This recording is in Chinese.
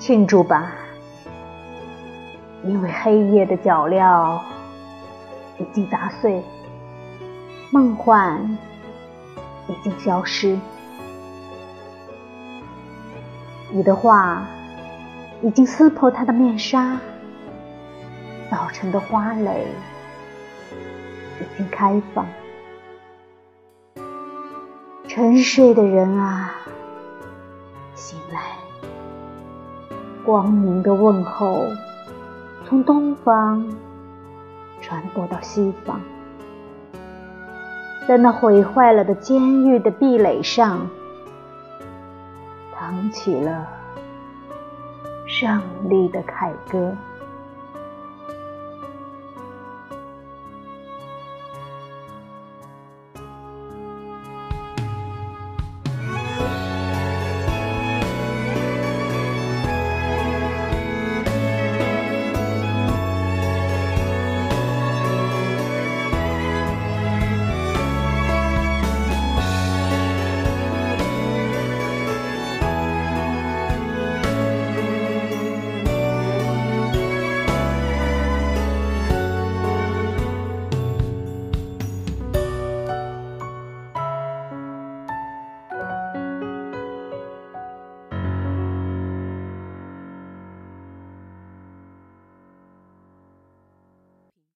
庆祝吧，因为黑夜的脚镣已经砸碎，梦幻已经消失，你的话已经撕破他的面纱，早晨的花蕾已经开放。沉睡的人啊，醒来！光明的问候从东方传播到西方，在那毁坏了的监狱的壁垒上，唱起了胜利的凯歌。